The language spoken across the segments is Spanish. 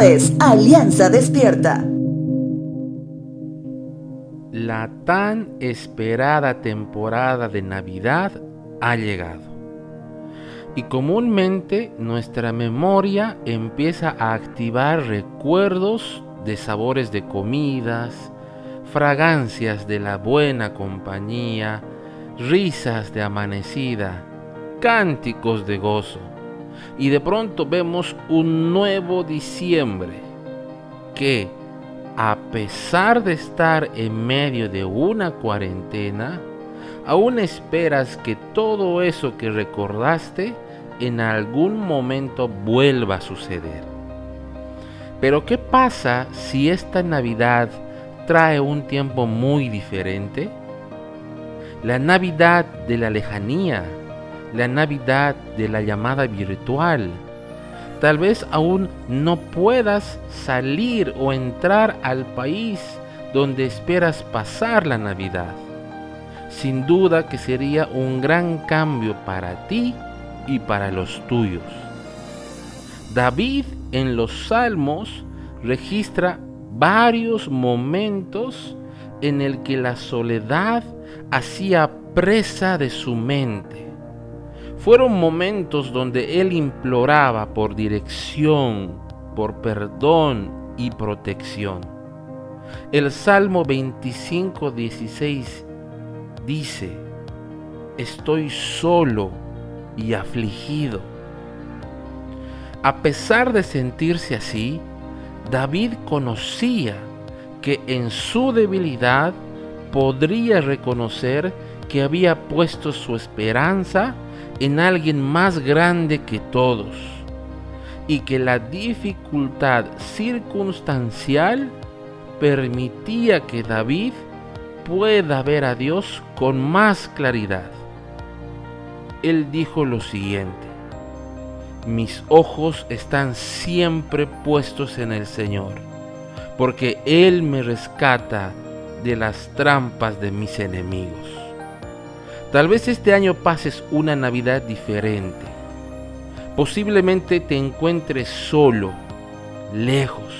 Es Alianza Despierta. La tan esperada temporada de Navidad ha llegado. Y comúnmente nuestra memoria empieza a activar recuerdos de sabores de comidas, fragancias de la buena compañía, risas de amanecida, cánticos de gozo. Y de pronto vemos un nuevo diciembre que, a pesar de estar en medio de una cuarentena, aún esperas que todo eso que recordaste en algún momento vuelva a suceder. Pero ¿qué pasa si esta Navidad trae un tiempo muy diferente? La Navidad de la lejanía, la Navidad de la llamada virtual, Tal vez aún no puedas salir o entrar al país donde esperas pasar la Navidad. Sin duda que sería un gran cambio para ti y para los tuyos. David en los Salmos registra varios momentos en el que la soledad hacía presa de su mente fueron momentos donde él imploraba por dirección, por perdón y protección. El Salmo 25, 16 dice, estoy solo y afligido. A pesar de sentirse así, David conocía que en su debilidad podría reconocer que había puesto su esperanza en alguien más grande que todos y que la dificultad circunstancial permitía que David pueda ver a Dios con más claridad. Él dijo lo siguiente, mis ojos están siempre puestos en el Señor, porque Él me rescata de las trampas de mis enemigos. Tal vez este año pases una Navidad diferente. Posiblemente te encuentres solo, lejos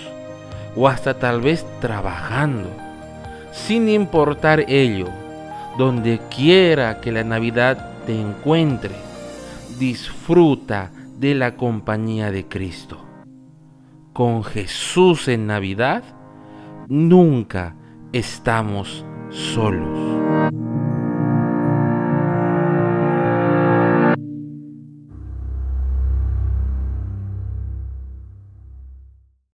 o hasta tal vez trabajando. Sin importar ello, donde quiera que la Navidad te encuentre, disfruta de la compañía de Cristo. Con Jesús en Navidad, nunca estamos solos.